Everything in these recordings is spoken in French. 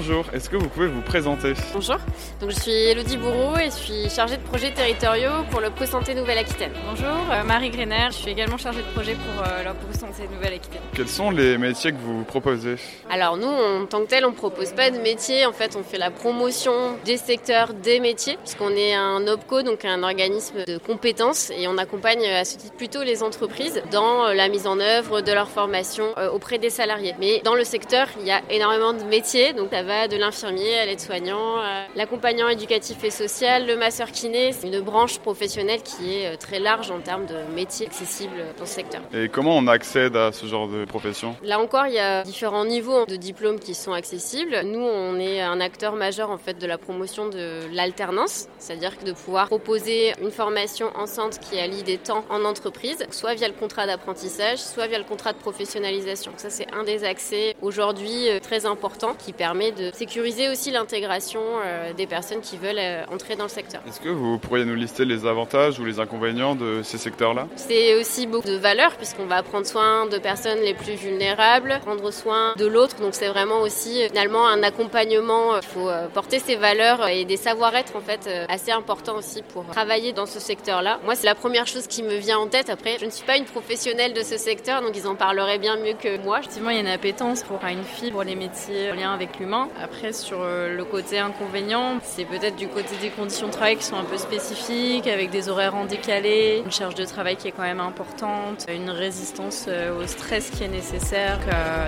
Bonjour, est-ce que vous pouvez vous présenter Bonjour, donc je suis Elodie Bourreau et je suis chargée de projets territoriaux pour le Santé Nouvelle-Aquitaine. Bonjour, euh, Marie Grener, je suis également chargée de projet pour euh, le Santé Nouvelle-Aquitaine. Quels sont les métiers que vous proposez Alors nous, en tant que tel, on ne propose pas de métier. En fait, on fait la promotion des secteurs, des métiers, puisqu'on est un OPCO, donc un organisme de compétences, et on accompagne à ce titre plutôt les entreprises dans la mise en œuvre de leur formation euh, auprès des salariés. Mais dans le secteur, il y a énormément de métiers, donc ça va de l'infirmier à l'aide-soignant, l'accompagnant éducatif et social, le masseur kiné. C'est une branche professionnelle qui est euh, très large en termes de métiers accessibles dans ce secteur. Et comment on accède à ce genre de profession? Là encore, il y a différents niveaux de diplômes qui sont accessibles. Nous, on est un acteur majeur en fait de la promotion de l'alternance, c'est-à-dire de pouvoir proposer une formation en centre qui allie des temps en entreprise, soit via le contrat d'apprentissage, soit via le contrat de professionnalisation. Ça, c'est un des accès aujourd'hui euh, très important qui permet de sécuriser aussi l'intégration euh, des personnes qui veulent euh, entrer dans le secteur. Est-ce que vous pourriez nous lister les avantages ou les inconvénients de ces secteurs-là? C'est aussi beaucoup de valeur puisqu'on va prendre soin de personnes les plus vulnérables, prendre soin de l'autre. Donc c'est vraiment aussi finalement un accompagnement. Il faut euh, porter ces valeurs et des savoir-être en fait assez importants aussi pour travailler dans ce secteur-là. Moi, c'est la première chose qui me vient en tête. Après, je ne suis pas une professionnelle de ce secteur, donc ils en parleraient bien mieux que moi. Effectivement, il y a une appétence pour une fibre pour les métiers en lien avec l'humain. Après, sur euh, le côté inconvénient, c'est peut-être du côté des conditions de travail qui sont un peu spécifiques, avec des horaires en décalé, une charge de travail qui est quand même importante, une résistance euh, au stress qui est nécessaire,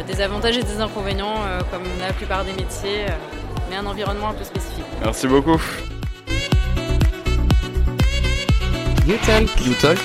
des avantages et des inconvénients euh, comme la plupart des métiers, mais un environnement un peu spécifique. Merci beaucoup. You Talk. You Talk.